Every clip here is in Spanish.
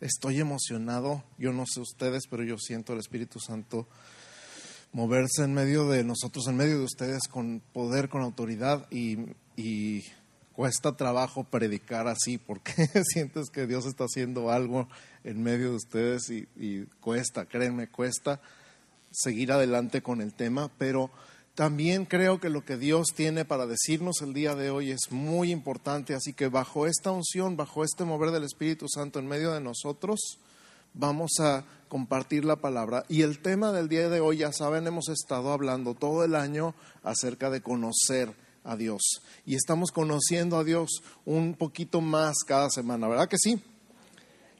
Estoy emocionado, yo no sé ustedes, pero yo siento el Espíritu Santo moverse en medio de nosotros, en medio de ustedes, con poder, con autoridad y, cuesta trabajo predicar así porque sientes que Dios está haciendo algo en medio de ustedes y, y, cuesta, créanme, cuesta seguir adelante con el tema, pero también creo que lo que Dios tiene para decirnos el día de hoy es muy importante, así que bajo esta unción, bajo este mover del Espíritu Santo en medio de nosotros, vamos a compartir la palabra. Y el tema del día de hoy, ya saben, hemos estado hablando todo el año acerca de conocer a Dios. Y estamos conociendo a Dios un poquito más cada semana, ¿verdad que sí?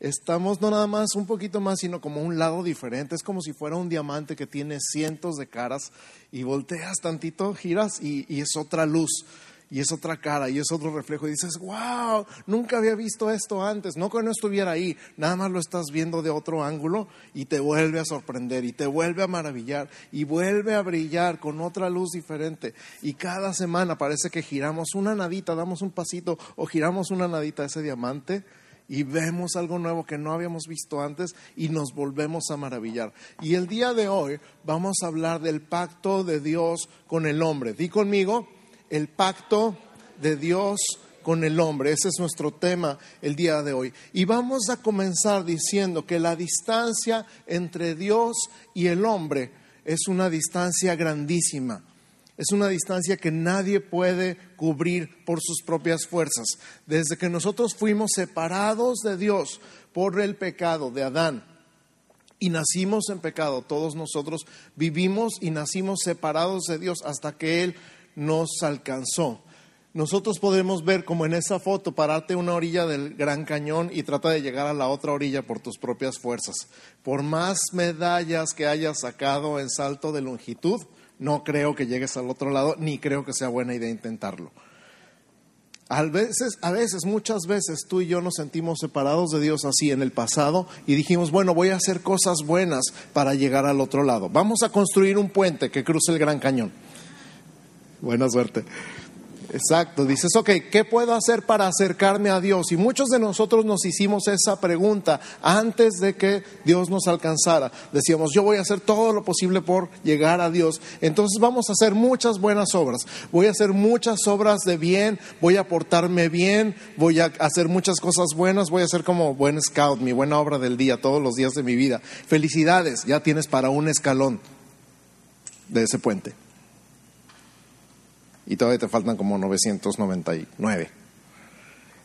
Estamos no nada más un poquito más, sino como un lado diferente. Es como si fuera un diamante que tiene cientos de caras y volteas tantito, giras y, y es otra luz y es otra cara y es otro reflejo y dices, wow, nunca había visto esto antes, no que no estuviera ahí, nada más lo estás viendo de otro ángulo y te vuelve a sorprender y te vuelve a maravillar y vuelve a brillar con otra luz diferente. Y cada semana parece que giramos una nadita, damos un pasito o giramos una nadita a ese diamante y vemos algo nuevo que no habíamos visto antes y nos volvemos a maravillar. Y el día de hoy vamos a hablar del pacto de Dios con el hombre. Di conmigo, el pacto de Dios con el hombre. Ese es nuestro tema el día de hoy. Y vamos a comenzar diciendo que la distancia entre Dios y el hombre es una distancia grandísima. Es una distancia que nadie puede cubrir por sus propias fuerzas. Desde que nosotros fuimos separados de Dios por el pecado de Adán y nacimos en pecado, todos nosotros vivimos y nacimos separados de Dios hasta que Él nos alcanzó. Nosotros podemos ver como en esa foto, pararte una orilla del Gran Cañón y trata de llegar a la otra orilla por tus propias fuerzas. Por más medallas que hayas sacado en salto de longitud, no creo que llegues al otro lado, ni creo que sea buena idea intentarlo. A veces, a veces, muchas veces tú y yo nos sentimos separados de Dios así en el pasado y dijimos, bueno, voy a hacer cosas buenas para llegar al otro lado. Vamos a construir un puente que cruce el Gran Cañón. Buena suerte. Exacto, dices, ok, ¿qué puedo hacer para acercarme a Dios? Y muchos de nosotros nos hicimos esa pregunta antes de que Dios nos alcanzara. Decíamos, yo voy a hacer todo lo posible por llegar a Dios. Entonces vamos a hacer muchas buenas obras. Voy a hacer muchas obras de bien, voy a portarme bien, voy a hacer muchas cosas buenas, voy a ser como buen scout, mi buena obra del día, todos los días de mi vida. Felicidades, ya tienes para un escalón de ese puente y todavía te faltan como 999.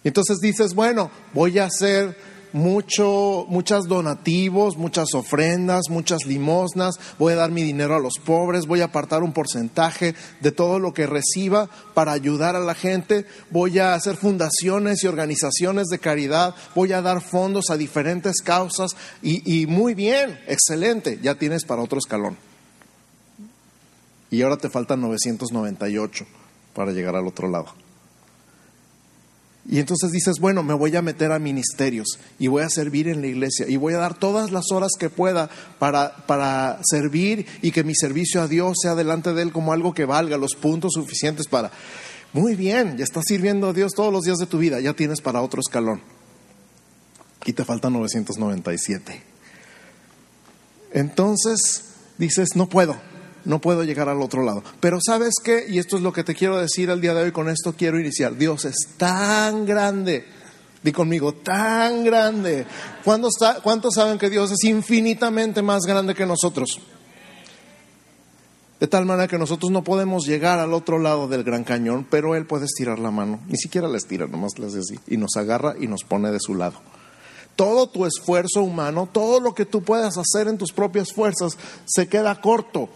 Entonces dices, bueno, voy a hacer mucho, muchas donativos, muchas ofrendas, muchas limosnas, voy a dar mi dinero a los pobres, voy a apartar un porcentaje de todo lo que reciba para ayudar a la gente, voy a hacer fundaciones y organizaciones de caridad, voy a dar fondos a diferentes causas y, y muy bien, excelente, ya tienes para otro escalón y ahora te faltan 998 para llegar al otro lado. Y entonces dices, bueno, me voy a meter a ministerios y voy a servir en la iglesia y voy a dar todas las horas que pueda para, para servir y que mi servicio a Dios sea delante de Él como algo que valga, los puntos suficientes para... Muy bien, ya estás sirviendo a Dios todos los días de tu vida, ya tienes para otro escalón. Y te faltan 997. Entonces dices, no puedo, no puedo llegar al otro lado. Pero sabes qué, y esto es lo que te quiero decir el día de hoy, con esto quiero iniciar. Dios es tan grande. Di conmigo, tan grande. ¿Cuántos saben que Dios es infinitamente más grande que nosotros? De tal manera que nosotros no podemos llegar al otro lado del gran cañón, pero Él puede estirar la mano. Ni siquiera la estira, nomás le hace así. Y nos agarra y nos pone de su lado. Todo tu esfuerzo humano, todo lo que tú puedas hacer en tus propias fuerzas, se queda corto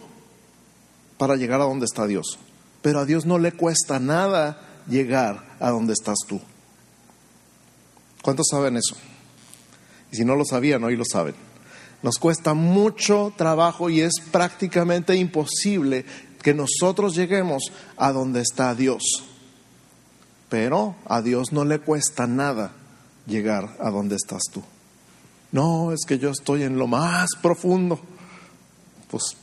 para llegar a donde está Dios. Pero a Dios no le cuesta nada llegar a donde estás tú. ¿Cuántos saben eso? Y si no lo sabían, hoy lo saben. Nos cuesta mucho trabajo y es prácticamente imposible que nosotros lleguemos a donde está Dios. Pero a Dios no le cuesta nada llegar a donde estás tú. No, es que yo estoy en lo más profundo. Pues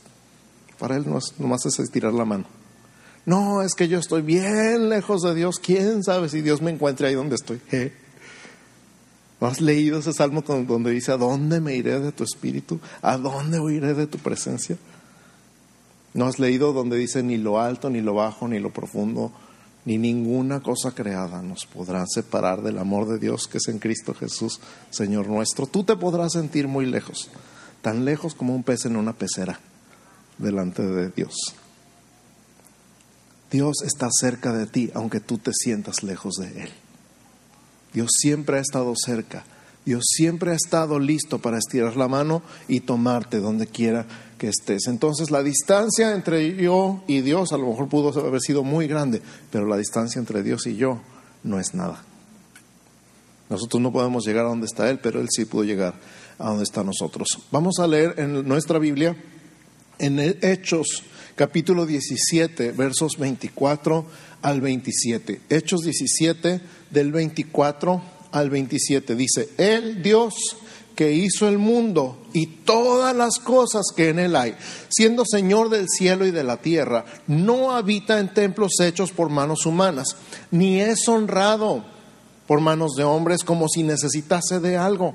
para él nomás es estirar la mano. No, es que yo estoy bien lejos de Dios. ¿Quién sabe si Dios me encuentre ahí donde estoy? ¿No has leído ese salmo donde dice, ¿a dónde me iré de tu espíritu? ¿A dónde huiré de tu presencia? ¿No has leído donde dice, ni lo alto, ni lo bajo, ni lo profundo, ni ninguna cosa creada nos podrá separar del amor de Dios que es en Cristo Jesús, Señor nuestro? Tú te podrás sentir muy lejos, tan lejos como un pez en una pecera delante de Dios. Dios está cerca de ti, aunque tú te sientas lejos de Él. Dios siempre ha estado cerca. Dios siempre ha estado listo para estirar la mano y tomarte donde quiera que estés. Entonces la distancia entre yo y Dios a lo mejor pudo haber sido muy grande, pero la distancia entre Dios y yo no es nada. Nosotros no podemos llegar a donde está Él, pero Él sí pudo llegar a donde está nosotros. Vamos a leer en nuestra Biblia, en Hechos capítulo 17, versos 24 al 27. Hechos 17 del 24 al 27 dice, el Dios que hizo el mundo y todas las cosas que en él hay, siendo Señor del cielo y de la tierra, no habita en templos hechos por manos humanas, ni es honrado por manos de hombres como si necesitase de algo,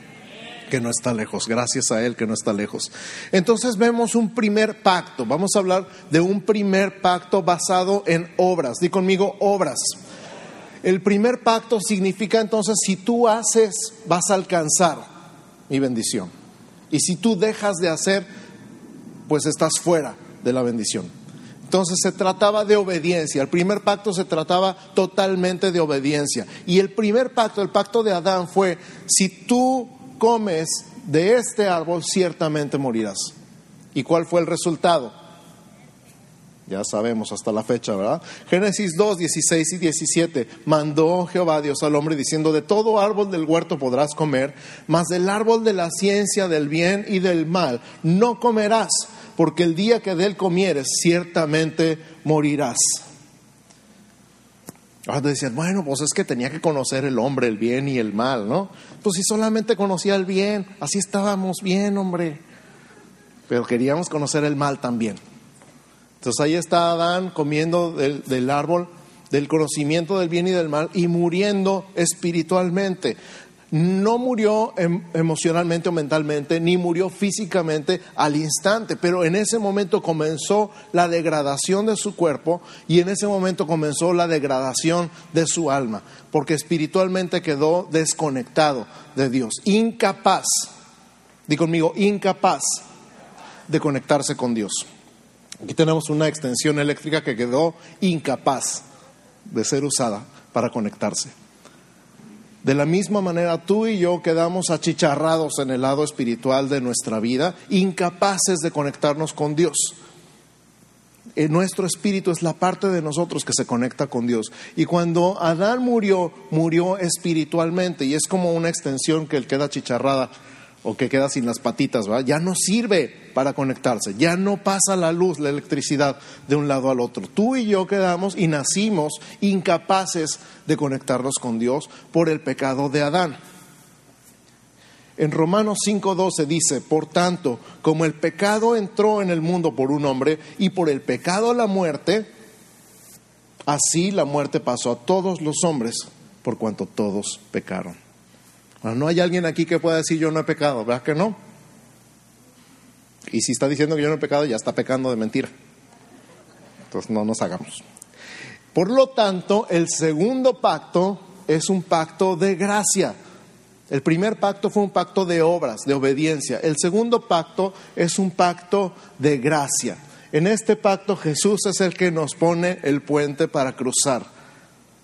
Que no está lejos, gracias a Él que no está lejos. Entonces vemos un primer pacto, vamos a hablar de un primer pacto basado en obras. Di conmigo, obras. El primer pacto significa entonces, si tú haces, vas a alcanzar mi bendición. Y si tú dejas de hacer, pues estás fuera de la bendición. Entonces se trataba de obediencia. El primer pacto se trataba totalmente de obediencia. Y el primer pacto, el pacto de Adán fue, si tú comes de este árbol, ciertamente morirás. ¿Y cuál fue el resultado? Ya sabemos hasta la fecha, ¿verdad? Génesis 2, 16 y 17. Mandó Jehová Dios al hombre diciendo, de todo árbol del huerto podrás comer, mas del árbol de la ciencia del bien y del mal no comerás, porque el día que de él comieres, ciertamente morirás. Ahora decían, bueno, pues es que tenía que conocer el hombre, el bien y el mal, ¿no? Pues si solamente conocía el bien, así estábamos bien, hombre. Pero queríamos conocer el mal también. Entonces ahí está Adán comiendo del, del árbol del conocimiento del bien y del mal y muriendo espiritualmente no murió em, emocionalmente o mentalmente, ni murió físicamente al instante, pero en ese momento comenzó la degradación de su cuerpo y en ese momento comenzó la degradación de su alma, porque espiritualmente quedó desconectado de Dios, incapaz, di conmigo, incapaz de conectarse con Dios. Aquí tenemos una extensión eléctrica que quedó incapaz de ser usada para conectarse. De la misma manera, tú y yo quedamos achicharrados en el lado espiritual de nuestra vida, incapaces de conectarnos con Dios. Eh, nuestro espíritu es la parte de nosotros que se conecta con Dios. Y cuando Adán murió, murió espiritualmente y es como una extensión que él queda achicharrada o que queda sin las patitas, ¿verdad? ya no sirve para conectarse, ya no pasa la luz, la electricidad de un lado al otro. Tú y yo quedamos y nacimos incapaces de conectarnos con Dios por el pecado de Adán. En Romanos 5:12 dice, por tanto, como el pecado entró en el mundo por un hombre y por el pecado la muerte, así la muerte pasó a todos los hombres por cuanto todos pecaron no hay alguien aquí que pueda decir yo no he pecado, ¿verdad que no? Y si está diciendo que yo no he pecado, ya está pecando de mentira. Entonces no nos hagamos. Por lo tanto, el segundo pacto es un pacto de gracia. El primer pacto fue un pacto de obras, de obediencia. El segundo pacto es un pacto de gracia. En este pacto Jesús es el que nos pone el puente para cruzar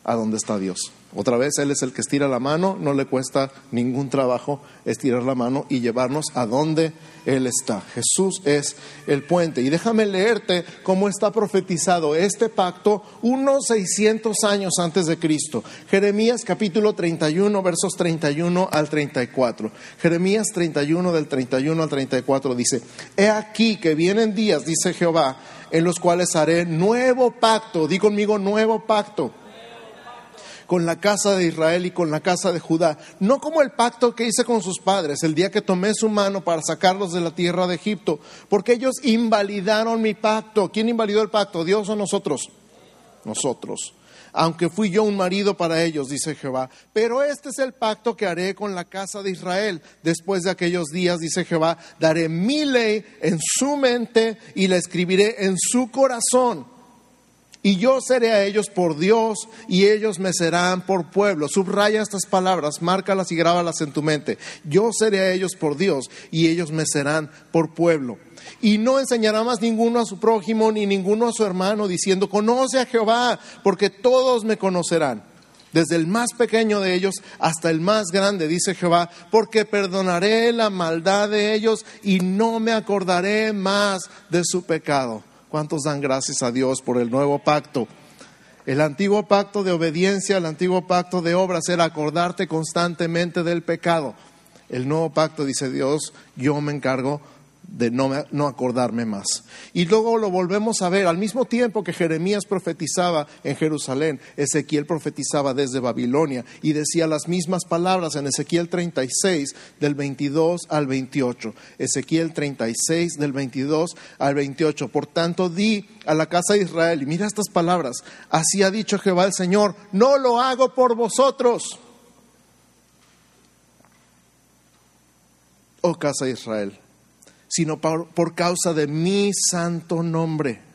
a donde está Dios Otra vez, Él es el que estira la mano, no le cuesta ningún trabajo estirar la mano y llevarnos a donde Él está. Jesús es el puente. Y déjame leerte cómo está profetizado este pacto unos 600 años antes de Cristo. Jeremías capítulo 31, versos 31 al 34. Jeremías 31 del 31 al 34 dice, He aquí que vienen días, dice Jehová, en los cuales haré nuevo pacto. Di conmigo nuevo pacto con la casa de Israel y con la casa de Judá, no como el pacto que hice con sus padres el día que tomé su mano para sacarlos de la tierra de Egipto, porque ellos invalidaron mi pacto. ¿Quién invalidó el pacto? ¿Dios o nosotros? Nosotros. Aunque fui yo un marido para ellos, dice Jehová. Pero este es el pacto que haré con la casa de Israel. Después de aquellos días, dice Jehová, daré mi ley en su mente y la escribiré en su corazón y yo seré a ellos por Dios y ellos me serán por pueblo. Subraya estas palabras, márcalas y grábalas en tu mente. Yo seré a ellos por Dios y ellos me serán por pueblo. Y no enseñará más ninguno a su prójimo ni ninguno a su hermano diciendo, conoce a Jehová, porque todos me conocerán. Desde el más pequeño de ellos hasta el más grande, dice Jehová, porque perdonaré la maldad de ellos y no me acordaré más de su pecado. ¿Cuántos dan gracias a Dios por el nuevo pacto? El antiguo pacto de obediencia, el antiguo pacto de obras era acordarte constantemente del pecado. El nuevo pacto dice Dios, yo me encargo de no, no, acordarme más. Y luego lo volvemos a ver, al mismo tiempo que Jeremías profetizaba en Jerusalén, Ezequiel profetizaba desde Babilonia y decía las mismas palabras en Ezequiel 36 del 22 al 28. Ezequiel 36 del 22 al 28. Por tanto, di a la casa de Israel, y mira estas palabras, así ha dicho Jehová el Señor, no lo hago por vosotros. Oh casa de Israel sino por, por causa de mi santo nombre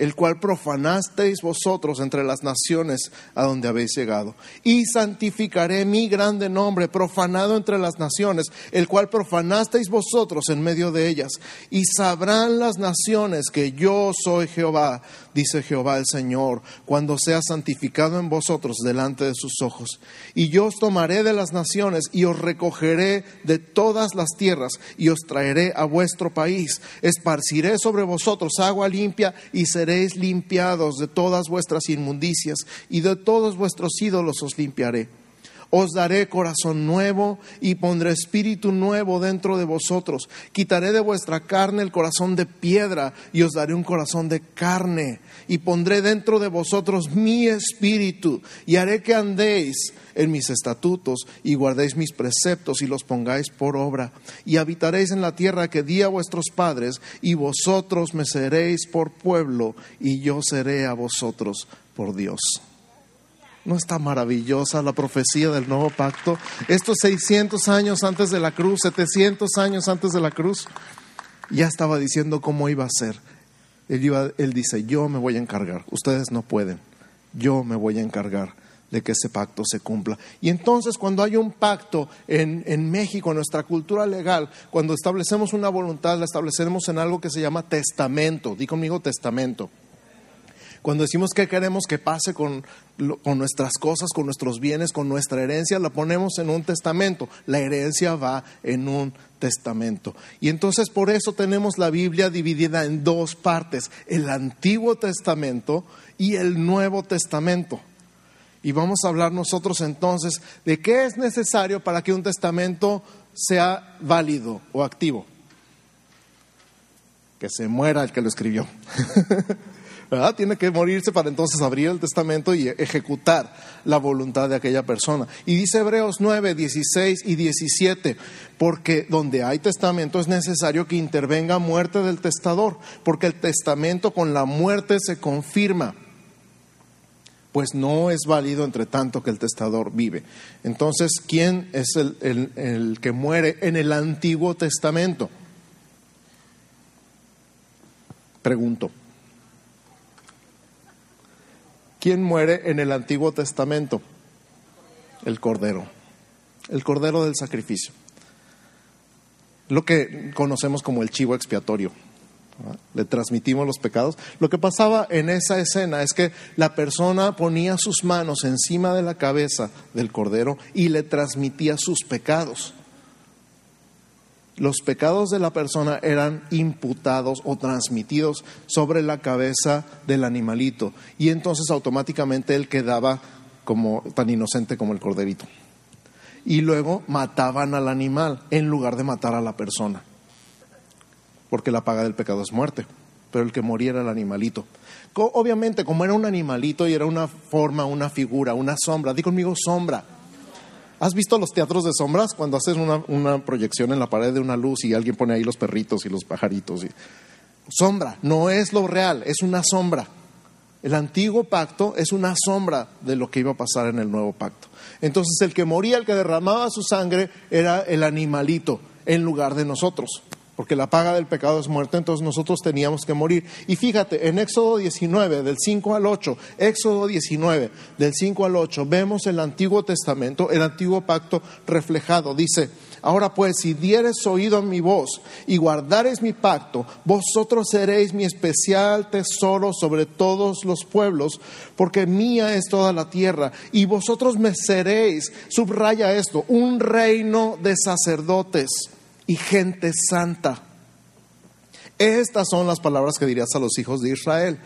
el cual profanasteis vosotros entre las naciones a donde habéis llegado. Y santificaré mi grande nombre, profanado entre las naciones, el cual profanasteis vosotros en medio de ellas. Y sabrán las naciones que yo soy Jehová, dice Jehová el Señor, cuando sea santificado en vosotros delante de sus ojos. Y yo os tomaré de las naciones y os recogeré de todas las tierras y os traeré a vuestro país. Esparciré sobre vosotros agua limpia y seré seréis limpiados de todas vuestras inmundicias y de todos vuestros ídolos os limpiaré. Os daré corazón nuevo y pondré espíritu nuevo dentro de vosotros. Quitaré de vuestra carne el corazón de piedra y os daré un corazón de carne. Y pondré dentro de vosotros mi espíritu y haré que andéis en mis estatutos y guardéis mis preceptos y los pongáis por obra. Y habitaréis en la tierra que di a vuestros padres y vosotros me seréis por pueblo y yo seré a vosotros por Dios. ¿No está maravillosa la profecía del nuevo pacto? Estos 600 años antes de la cruz, 700 años antes de la cruz, ya estaba diciendo cómo iba a ser. Él, dice, yo me voy a encargar, ustedes no pueden, yo me voy a encargar de que ese pacto se cumpla. Y entonces cuando hay un pacto en, en, México, en nuestra cultura legal, cuando establecemos una voluntad, la establecemos en algo que se llama testamento. Di conmigo testamento. Cuando decimos que queremos que pase con, con, nuestras cosas, con nuestros bienes, con nuestra herencia, la ponemos en un testamento. La herencia va en un testamento. Y entonces por eso tenemos la Biblia dividida en dos partes, el Antiguo Testamento y el Nuevo Testamento. Y vamos a hablar nosotros entonces de qué es necesario para que un testamento sea válido o activo. Que se muera el que lo escribió. Tiene que morirse para entonces abrir el testamento y ejecutar la voluntad de aquella persona. Y dice Hebreos 9, 16 y 17, porque donde hay testamento es necesario que intervenga muerte del testador, porque el testamento con la muerte se confirma pues no es válido entre tanto que el testador vive. Entonces, ¿quién es el, el, que muere en el Antiguo Testamento? Pregunto. ¿Quién muere en el Antiguo Testamento? El Cordero. El Cordero del sacrificio. Lo que conocemos como el chivo expiatorio. le transmitimos los pecados. Lo que pasaba en esa escena es que la persona ponía sus manos encima de la cabeza del cordero y le transmitía sus pecados. Los pecados de la persona eran imputados o transmitidos sobre la cabeza del animalito y entonces automáticamente él quedaba como tan inocente como el corderito. Y luego mataban al animal en lugar de matar a la persona porque la paga del pecado es muerte, pero el que moría era el animalito. Obviamente, como era un animalito y era una forma, una figura, una sombra, di conmigo sombra. ¿Has visto los teatros de sombras? Cuando haces una, proyección en la pared de una luz y alguien pone ahí los perritos y los pajaritos. Y... Sombra, no es lo real, es una sombra. El antiguo pacto es una sombra de lo que iba a pasar en el nuevo pacto. Entonces el que moría, el que derramaba su sangre, era el animalito en lugar de nosotros porque la paga del pecado es muerte, entonces nosotros teníamos que morir. Y fíjate, en Éxodo 19, del 5 al 8, Éxodo 19, del 5 al 8, vemos el Antiguo Testamento, el Antiguo Pacto reflejado. Dice, ahora pues, si dieres oído a mi voz y guardares mi pacto, vosotros seréis mi especial tesoro sobre todos los pueblos, porque mía es toda la tierra, y vosotros me seréis, subraya esto, un reino de sacerdotes y gente santa. Estas son las palabras que dirías a los hijos de Israel.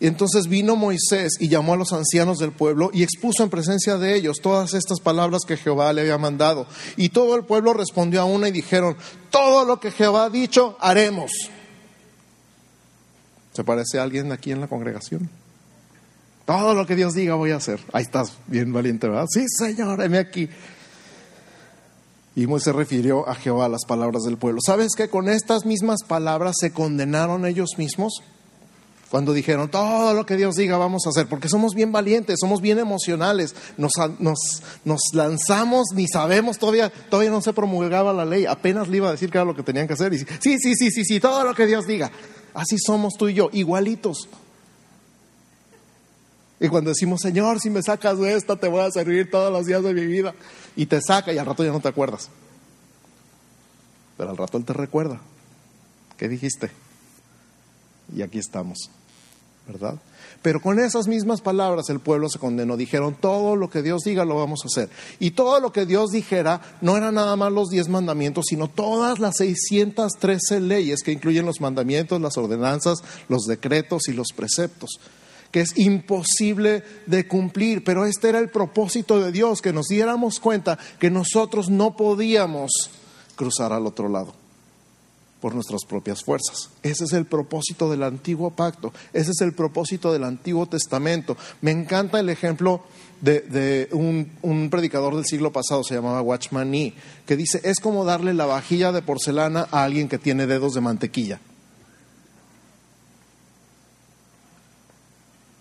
Y entonces vino Moisés y llamó a los ancianos del pueblo y expuso en presencia de ellos todas estas palabras que Jehová le había mandado. Y todo el pueblo respondió a una y dijeron, todo lo que Jehová ha dicho, haremos. ¿Se parece a alguien aquí en la congregación? Todo lo que Dios diga voy a hacer. Ahí estás, bien valiente, ¿verdad? Sí, Señor, heme aquí. Y Moisés refirió a Jehová las palabras del pueblo. ¿Sabes que con estas mismas palabras se condenaron ellos mismos? Cuando dijeron, todo lo que Dios diga vamos a hacer, porque somos bien valientes, somos bien emocionales, nos, nos, lanzamos, ni sabemos, todavía, todavía no se promulgaba la ley, apenas le iba a decir que era lo que tenían que hacer. Y sí, sí, sí, sí, sí, todo lo que Dios diga. Así somos tú y yo, igualitos. Y cuando decimos, Señor, si me sacas de esta, te voy a servir todos los días de mi vida y te saca y al rato ya no te acuerdas. Pero al rato Él te recuerda. ¿Qué dijiste? Y aquí estamos, ¿verdad? Pero con esas mismas palabras el pueblo se condenó. Dijeron, todo lo que Dios diga lo vamos a hacer. Y todo lo que Dios dijera no eran nada más los diez mandamientos, sino todas las 613 leyes que incluyen los mandamientos, las ordenanzas, los decretos y los preceptos que es imposible de cumplir, pero este era el propósito de Dios, que nos diéramos cuenta que nosotros no podíamos cruzar al otro lado por nuestras propias fuerzas. Ese es el propósito del antiguo pacto, ese es el propósito del Antiguo Testamento. Me encanta el ejemplo de, un, un, predicador del siglo pasado, se llamaba Watchman Nee, que dice, es como darle la vajilla de porcelana a alguien que tiene dedos de mantequilla.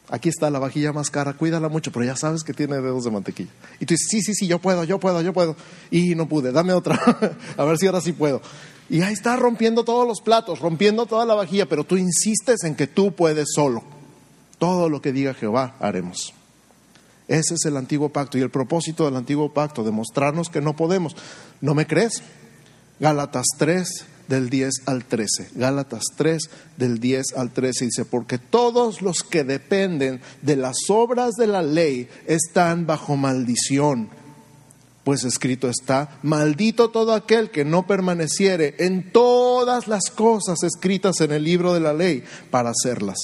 Aquí está la vajilla más cara, cuídala mucho, pero ya sabes que tiene dedos de mantequilla. Y tú dices, sí, sí, sí, yo puedo, yo puedo, yo puedo. Y no pude, dame otra, a ver si ahora sí puedo. Y ahí está rompiendo todos los platos, rompiendo toda la vajilla, pero tú insistes en que tú puedes solo. Todo lo que diga Jehová haremos. Ese es el antiguo pacto y el propósito del antiguo pacto, demostrarnos que no podemos. ¿No me crees? Gálatas 3, del 10 al 13. Gálatas 3 del 10 al 13 dice, porque todos los que dependen de las obras de la ley están bajo maldición. Pues escrito está, maldito todo aquel que no permaneciere en todas las cosas escritas en el libro de la ley para hacerlas.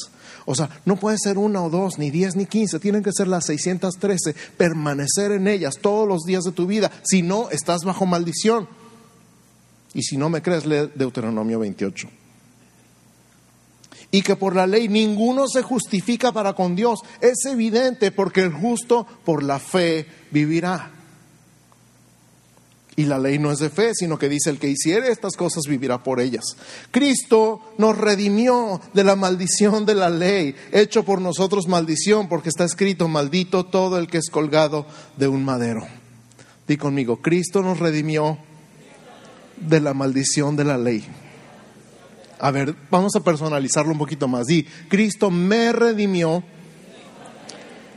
O sea, no puede ser una o dos, ni diez, ni quince, tienen que ser las 613, permanecer en ellas todos los días de tu vida, si no, estás bajo maldición. Y si no me crees, lee Deuteronomio 28. Y que por la ley ninguno se justifica para con Dios. Es evidente porque el justo por la fe vivirá. Y la ley no es de fe, sino que dice el que hiciere estas cosas vivirá por ellas. Cristo nos redimió de la maldición de la ley, hecho por nosotros maldición, porque está escrito, maldito todo el que es colgado de un madero. Di conmigo, Cristo nos redimió de la maldición de la ley. A ver, vamos a personalizarlo un poquito más. Y Cristo me redimió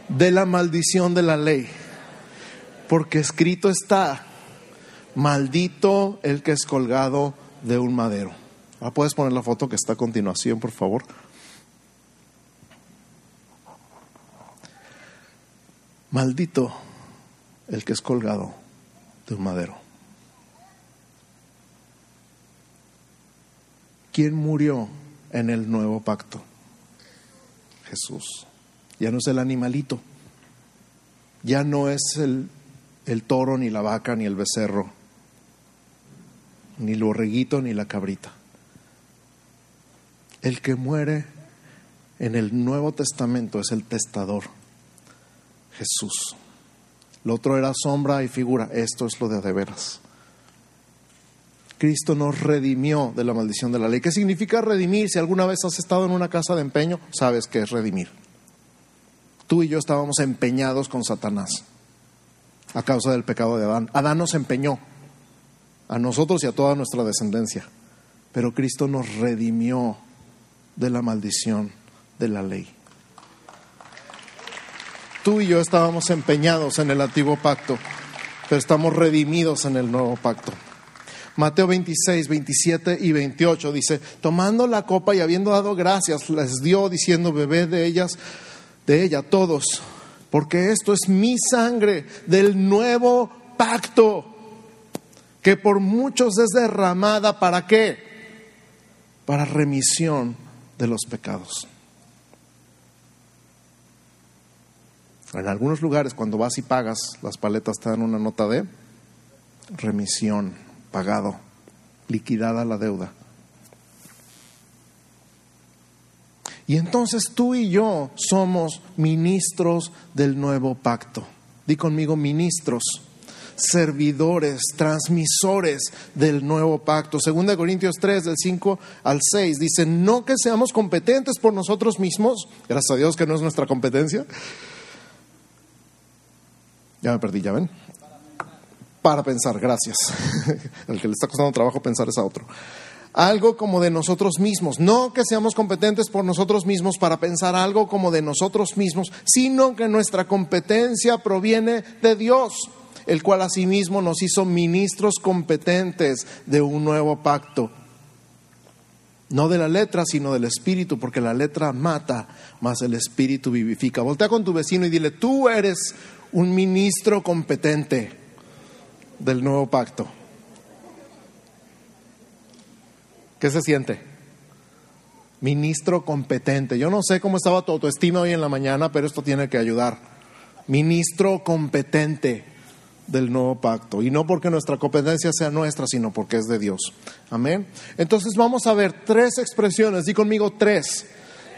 de la maldición de la ley. Porque escrito está, maldito el que es colgado de un madero. Ah, ¿Puedes poner la foto que está a continuación, por favor? Maldito el que es colgado de un madero. ¿Quién murió en el nuevo pacto? Jesús. Ya no es el animalito, ya no es el, toro, ni la vaca, ni el becerro, ni el borreguito, ni la cabrita. El que muere en el Nuevo Testamento es el testador, Jesús. Lo otro era sombra y figura, esto es lo de de veras. Cristo nos redimió de la maldición de la ley. ¿Qué significa redimir? Si alguna vez has estado en una casa de empeño, sabes qué es redimir. Tú y yo estábamos empeñados con Satanás a causa del pecado de Adán. Adán nos empeñó a nosotros y a toda nuestra descendencia, pero Cristo nos redimió de la maldición de la ley. Tú y yo estábamos empeñados en el antiguo pacto, pero estamos redimidos en el nuevo pacto. Mateo 26, 27 y 28 dice, tomando la copa y habiendo dado gracias, les dio diciendo, bebed de ellas, de ella todos, porque esto es mi sangre del nuevo pacto, que por muchos es derramada, ¿para qué? Para remisión de los pecados. En algunos lugares, cuando vas y pagas, las paletas te dan una nota de remisión, pagado, liquidada la deuda. Y entonces tú y yo somos ministros del nuevo pacto. Di conmigo ministros, servidores, transmisores del nuevo pacto. Segunda de Corintios 3, del 5 al 6, dice, no que seamos competentes por nosotros mismos, gracias a Dios que no es nuestra competencia. Ya me perdí, ya ven. Para pensar, gracias. El que le está costando trabajo pensar es a otro algo como de nosotros mismos. No que seamos competentes por nosotros mismos para pensar algo como de nosotros mismos, sino que nuestra competencia proviene de Dios, el cual asimismo nos hizo ministros competentes de un nuevo pacto. No de la letra, sino del espíritu, porque la letra mata, mas el espíritu vivifica. Voltea con tu vecino y dile, tú eres un ministro competente del nuevo pacto. ¿Qué se siente? Ministro competente. Yo no sé cómo estaba tu autoestima hoy en la mañana, pero esto tiene que ayudar. Ministro competente del nuevo pacto. Y no porque nuestra competencia sea nuestra, sino porque es de Dios. Amén. Entonces vamos a ver tres expresiones. Di conmigo tres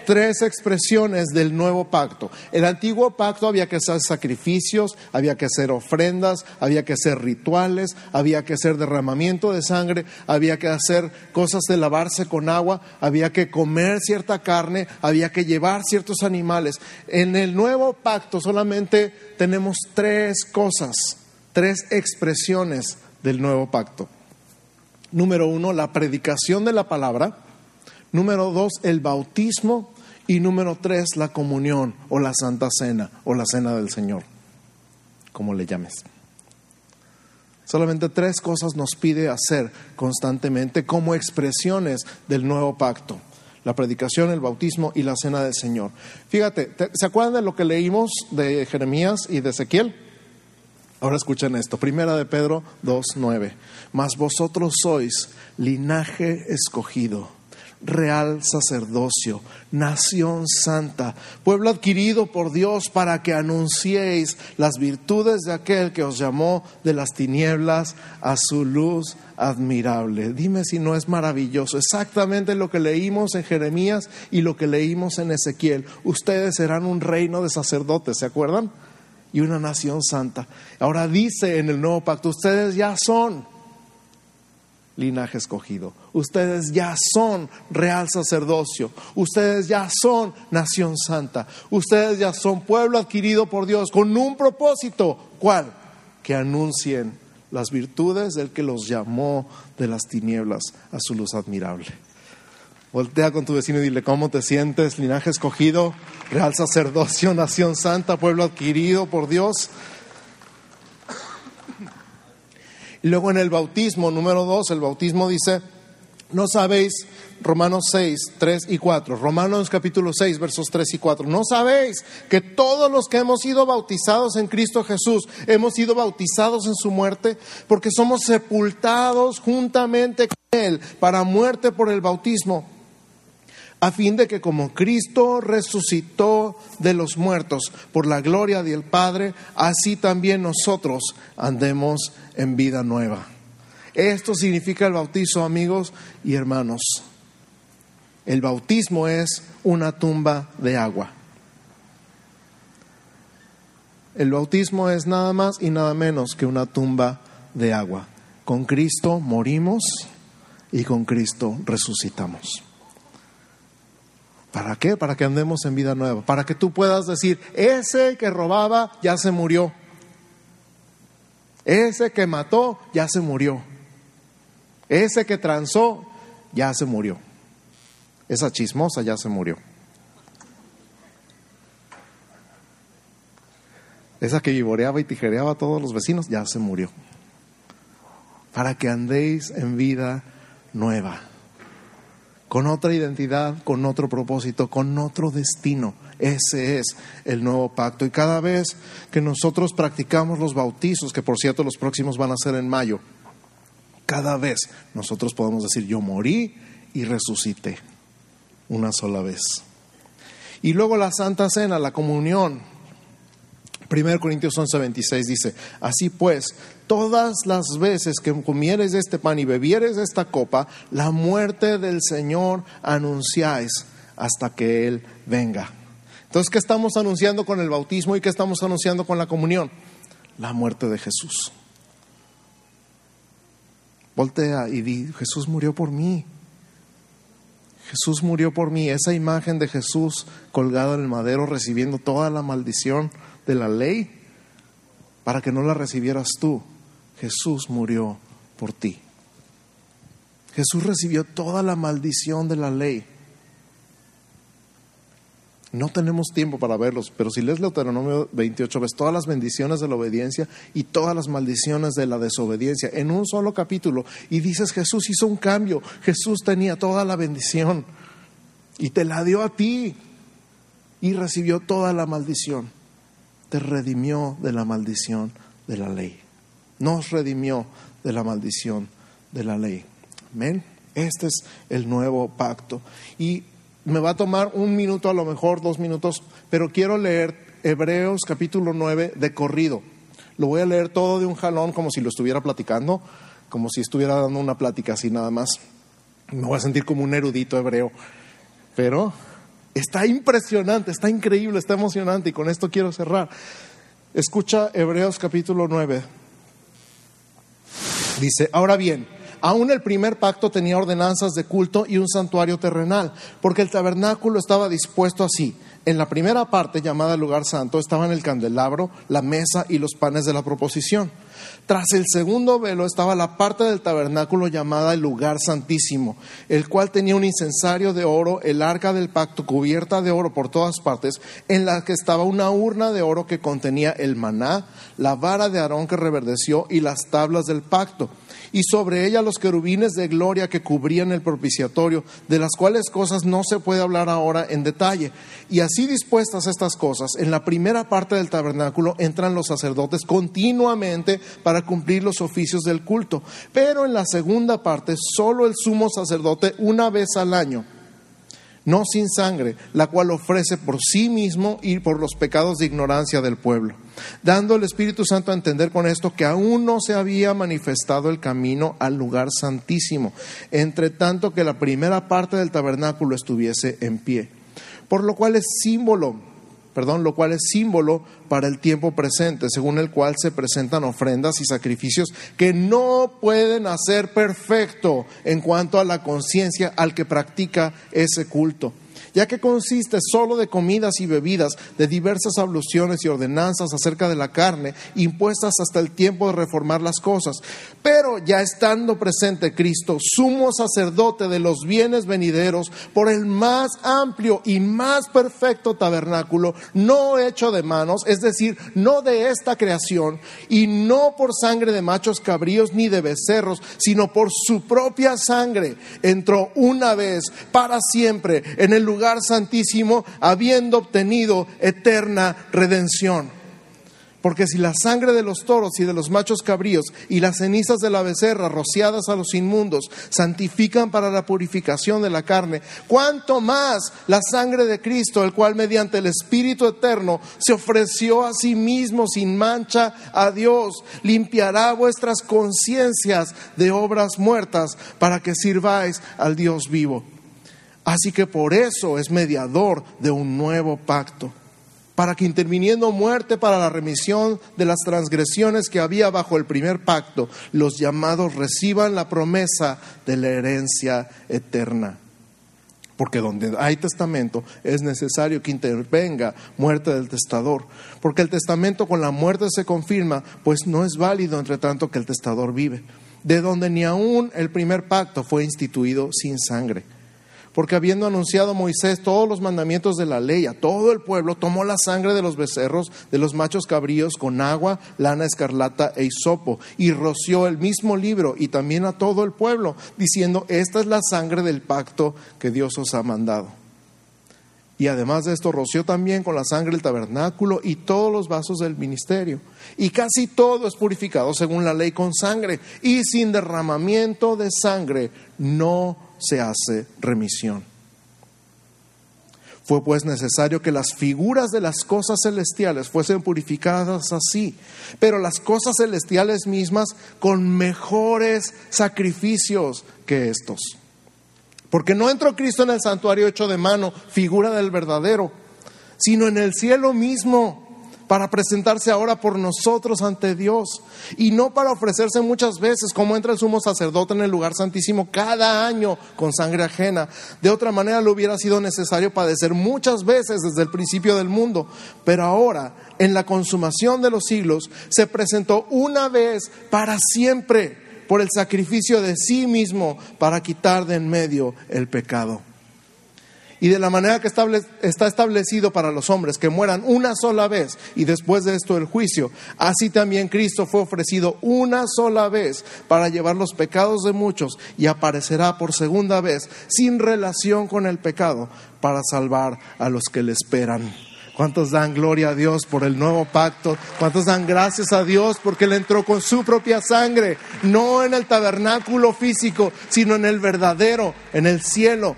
tres expresiones del nuevo pacto. El antiguo pacto había que hacer sacrificios, había que hacer ofrendas, había que hacer rituales, había que hacer derramamiento de sangre, había que hacer cosas de lavarse con agua, había que comer cierta carne, había que llevar ciertos animales. En el nuevo pacto solamente tenemos tres cosas, tres expresiones del nuevo pacto. Número uno, la predicación de la palabra. Número dos, el bautismo. Y número tres, la comunión o la Santa Cena o la Cena del Señor, como le llames. Solamente tres cosas nos pide hacer constantemente como expresiones del nuevo pacto. La predicación, el bautismo y la cena del Señor. Fíjate, ¿se acuerdan de lo que leímos de Jeremías y de Ezequiel? Ahora escuchen esto. Primera de Pedro 2.9. Mas vosotros sois linaje escogido real sacerdocio, nación santa, pueblo adquirido por Dios para que anunciéis las virtudes de aquel que os llamó de las tinieblas a su luz admirable. Dime si no es maravilloso. Exactamente lo que leímos en Jeremías y lo que leímos en Ezequiel. Ustedes serán un reino de sacerdotes, ¿se acuerdan? Y una nación santa. Ahora dice en el nuevo pacto, ustedes ya son linaje escogido. Ustedes ya son real sacerdocio. Ustedes ya son nación santa. Ustedes ya son pueblo adquirido por Dios con un propósito. ¿Cuál? Que anuncien las virtudes del que los llamó de las tinieblas a su luz admirable. Voltea con tu vecino y dile, ¿cómo te sientes? Linaje escogido, real sacerdocio, nación santa, pueblo adquirido por Dios. Y luego en el bautismo, número dos, el bautismo dice, No sabéis, Romanos 6, 3 y 4, Romanos capítulo 6, versos 3 y 4, no sabéis que todos los que hemos sido bautizados en Cristo Jesús, hemos sido bautizados en su muerte, porque somos sepultados juntamente con Él para muerte por el bautismo, a fin de que como Cristo resucitó de los muertos por la gloria del Padre, así también nosotros andemos en vida nueva. Esto significa el bautizo, amigos y hermanos. El bautismo es una tumba de agua. El bautismo es nada más y nada menos que una tumba de agua. Con Cristo morimos y con Cristo resucitamos. ¿Para qué? Para que andemos en vida nueva. Para que tú puedas decir, ese que robaba ya se murió. Ese que mató ya se murió. Ese que transó ya se murió. Esa chismosa ya se murió. Esa que vivoreaba y tijereaba a todos los vecinos ya se murió. Para que andéis en vida nueva, con otra identidad, con otro propósito, con otro destino. Ese es el nuevo pacto. Y cada vez que nosotros practicamos los bautizos, que por cierto los próximos van a ser en mayo, cada vez nosotros podemos decir, yo morí y resucité una sola vez. Y luego la Santa Cena, la comunión. 1 Corintios 11, 26 dice, así pues, todas las veces que comieres este pan y bebieres esta copa, la muerte del Señor anunciáis hasta que Él venga. Entonces, ¿qué estamos anunciando con el bautismo y qué estamos anunciando con la comunión? La muerte de Jesús. Voltea y di, Jesús murió por mí. Jesús murió por mí. Esa imagen de Jesús colgado en el madero recibiendo toda la maldición de la ley para que no la recibieras tú. Jesús murió por ti. Jesús recibió toda la maldición de la ley. No tenemos tiempo para verlos, pero si lees Deuteronomio 28 ves todas las bendiciones de la obediencia y todas las maldiciones de la desobediencia en un solo capítulo. Y dices Jesús hizo un cambio, Jesús tenía toda la bendición y te la dio a ti. Y recibió toda la maldición, te redimió de la maldición de la ley, nos redimió de la maldición de la ley. Amén. Este es el nuevo pacto. Y me va a tomar un minuto, a lo mejor dos minutos, pero quiero leer Hebreos capítulo 9 de corrido. Lo voy a leer todo de un jalón como si lo estuviera platicando, como si estuviera dando una plática así nada más. Me voy a sentir como un erudito hebreo. Pero está impresionante, está increíble, está emocionante y con esto quiero cerrar. Escucha Hebreos capítulo 9. Dice, ahora bien, Aún el primer pacto tenía ordenanzas de culto y un santuario terrenal, porque el tabernáculo estaba dispuesto así. En la primera parte, llamada lugar santo, estaban el candelabro, la mesa y los panes de la proposición. Tras el segundo velo estaba la parte del tabernáculo llamada el lugar santísimo, el cual tenía un incensario de oro, el arca del pacto cubierta de oro por todas partes, en la que estaba una urna de oro que contenía el maná, la vara de Aarón que reverdeció y las tablas del pacto y sobre ella los querubines de gloria que cubrían el propiciatorio, de las cuales cosas no se puede hablar ahora en detalle. Y así dispuestas estas cosas, en la primera parte del tabernáculo entran los sacerdotes continuamente para cumplir los oficios del culto, pero en la segunda parte solo el sumo sacerdote una vez al año no sin sangre, la cual ofrece por sí mismo y por los pecados de ignorancia del pueblo, dando el Espíritu Santo a entender con esto que aún no se había manifestado el camino al lugar santísimo, entre tanto que la primera parte del tabernáculo estuviese en pie, por lo cual es símbolo perdón, lo cual es símbolo para el tiempo presente, según el cual se presentan ofrendas y sacrificios que no pueden hacer perfecto en cuanto a la conciencia al que practica ese culto. Ya que consiste solo de comidas y bebidas, de diversas abluciones y ordenanzas acerca de la carne, impuestas hasta el tiempo de reformar las cosas. Pero ya estando presente Cristo, sumo sacerdote de los bienes venideros, por el más amplio y más perfecto tabernáculo, no hecho de manos, es decir, no de esta creación, y no por sangre de machos cabríos ni de becerros, sino por su propia sangre, entró una vez para siempre en el lugar santísimo, habiendo obtenido eterna redención. Porque si la sangre de los toros y de los machos cabríos y las cenizas de la becerra rociadas a los inmundos santifican para la purificación de la carne, cuánto más la sangre de Cristo, el cual mediante el Espíritu eterno se ofreció a sí mismo sin mancha a Dios, limpiará vuestras conciencias de obras muertas para que sirváis al Dios vivo. Así que por eso es mediador de un nuevo pacto para que interviniendo muerte para la remisión de las transgresiones que había bajo el primer pacto, los llamados reciban la promesa de la herencia eterna. Porque donde hay testamento es necesario que intervenga muerte del testador. Porque el testamento con la muerte se confirma, pues no es válido entre tanto que el testador vive. De donde ni aún el primer pacto fue instituido sin sangre porque habiendo anunciado Moisés todos los mandamientos de la ley a todo el pueblo, tomó la sangre de los becerros, de los machos cabríos, con agua, lana escarlata e hisopo, y roció el mismo libro y también a todo el pueblo, diciendo, esta es la sangre del pacto que Dios os ha mandado. Y además de esto, roció también con la sangre el tabernáculo y todos los vasos del ministerio. Y casi todo es purificado según la ley con sangre. Y sin derramamiento de sangre no se hace remisión. Fue pues necesario que las figuras de las cosas celestiales fuesen purificadas así, pero las cosas celestiales mismas con mejores sacrificios que estos. Porque no entró Cristo en el santuario hecho de mano, figura del verdadero, sino en el cielo mismo para presentarse ahora por nosotros ante Dios y no para ofrecerse muchas veces como entra el sumo sacerdote en el lugar santísimo cada año con sangre ajena. De otra manera le hubiera sido necesario padecer muchas veces desde el principio del mundo, pero ahora en la consumación de los siglos se presentó una vez para siempre por el sacrificio de sí mismo para quitar de en medio el pecado y de la manera que está establecido para los hombres, que mueran una sola vez y después de esto el juicio, así también Cristo fue ofrecido una sola vez para llevar los pecados de muchos y aparecerá por segunda vez sin relación con el pecado para salvar a los que le esperan. ¿Cuántos dan gloria a Dios por el nuevo pacto? ¿Cuántos dan gracias a Dios porque Él entró con su propia sangre, no en el tabernáculo físico, sino en el verdadero, en el cielo,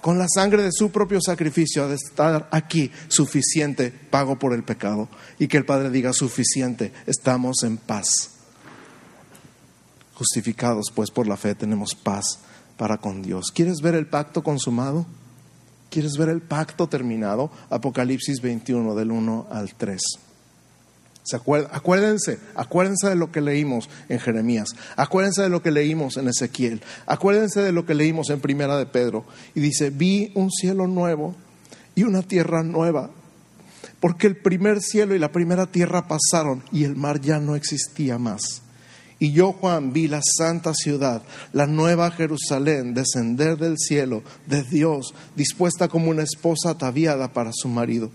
con la sangre de su propio sacrificio ha de estar aquí suficiente pago por el pecado y que el Padre diga suficiente, estamos en paz. Justificados pues por la fe tenemos paz para con Dios. ¿Quieres ver el pacto consumado? ¿Quieres ver el pacto terminado? Apocalipsis 21 del 1 al 3. Acuérdense, acuérdense de lo que leímos en Jeremías, acuérdense de lo que leímos en Ezequiel, acuérdense de lo que leímos en Primera de Pedro. Y dice, vi un cielo nuevo y una tierra nueva, porque el primer cielo y la primera tierra pasaron y el mar ya no existía más. Y yo, Juan, vi la santa ciudad, la nueva Jerusalén, descender del cielo de Dios, dispuesta como una esposa ataviada para su marido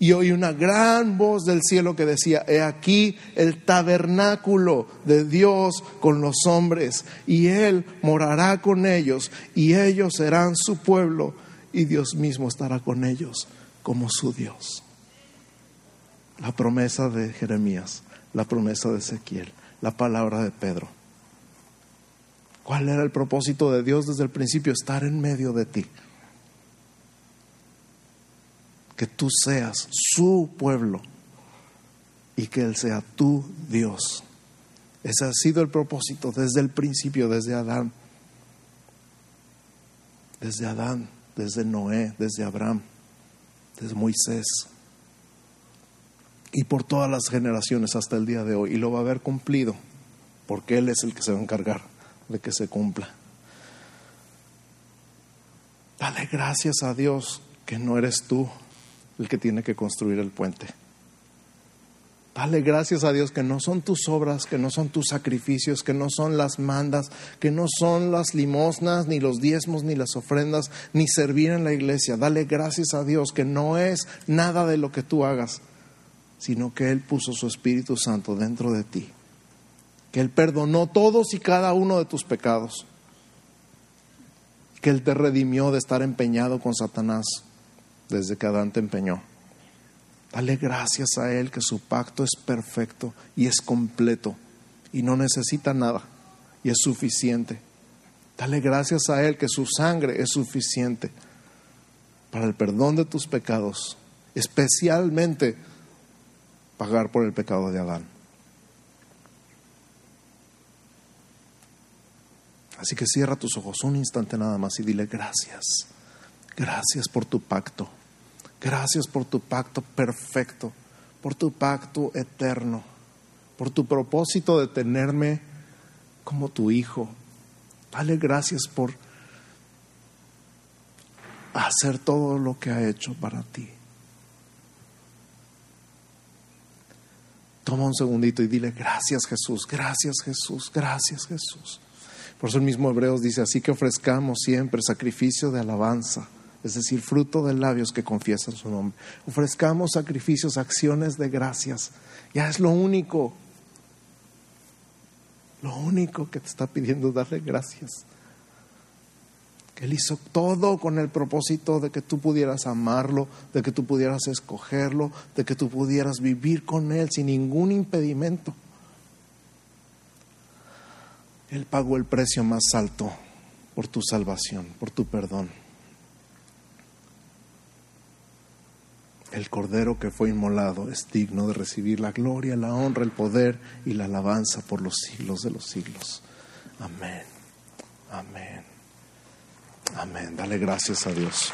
y oí una gran voz del cielo que decía, he aquí el tabernáculo de Dios con los hombres, y Él morará con ellos, y ellos serán su pueblo, y Dios mismo estará con ellos como su Dios. La promesa de Jeremías, la promesa de Ezequiel, la palabra de Pedro. ¿Cuál era el propósito de Dios desde el principio? Estar en medio de ti que tú seas su pueblo y que Él sea tu Dios. Ese ha sido el propósito desde el principio, desde Adán. Desde Adán, desde Noé, desde Abraham, desde Moisés. Y por todas las generaciones hasta el día de hoy. Y lo va a haber cumplido, porque Él es el que se va a encargar de que se cumpla. Dale gracias a Dios que no eres tú el que tiene que construir el puente. Dale gracias a Dios que no son tus obras, que no son tus sacrificios, que no son las mandas, que no son las limosnas, ni los diezmos, ni las ofrendas, ni servir en la iglesia. Dale gracias a Dios que no es nada de lo que tú hagas, sino que Él puso su Espíritu Santo dentro de ti, que Él perdonó todos y cada uno de tus pecados, que Él te redimió de estar empeñado con Satanás desde que Adán te empeñó. Dale gracias a Él que su pacto es perfecto y es completo y no necesita nada y es suficiente. Dale gracias a Él que su sangre es suficiente para el perdón de tus pecados, especialmente pagar por el pecado de Adán. Así que cierra tus ojos un instante nada más y dile gracias. Gracias por tu pacto. Gracias por tu pacto perfecto, por tu pacto eterno, por tu propósito de tenerme como tu hijo. Dale gracias por hacer todo lo que ha hecho para ti. Toma un segundito y dile gracias Jesús, gracias Jesús, gracias Jesús. Por eso el mismo Hebreos dice, así que ofrezcamos siempre sacrificio de alabanza es decir, fruto de labios que confiesan su nombre. Ofrezcamos sacrificios, acciones de gracias. Ya es lo único, lo único que te está pidiendo darle gracias. Que Él hizo todo con el propósito de que tú pudieras amarlo, de que tú pudieras escogerlo, de que tú pudieras vivir con Él sin ningún impedimento. Él pagó el precio más alto por tu salvación, por tu perdón. El Cordero que fue inmolado es digno de recibir la gloria, la honra, el poder y la alabanza por los siglos de los siglos. Amén. Amén. Amén. Dale gracias a Dios.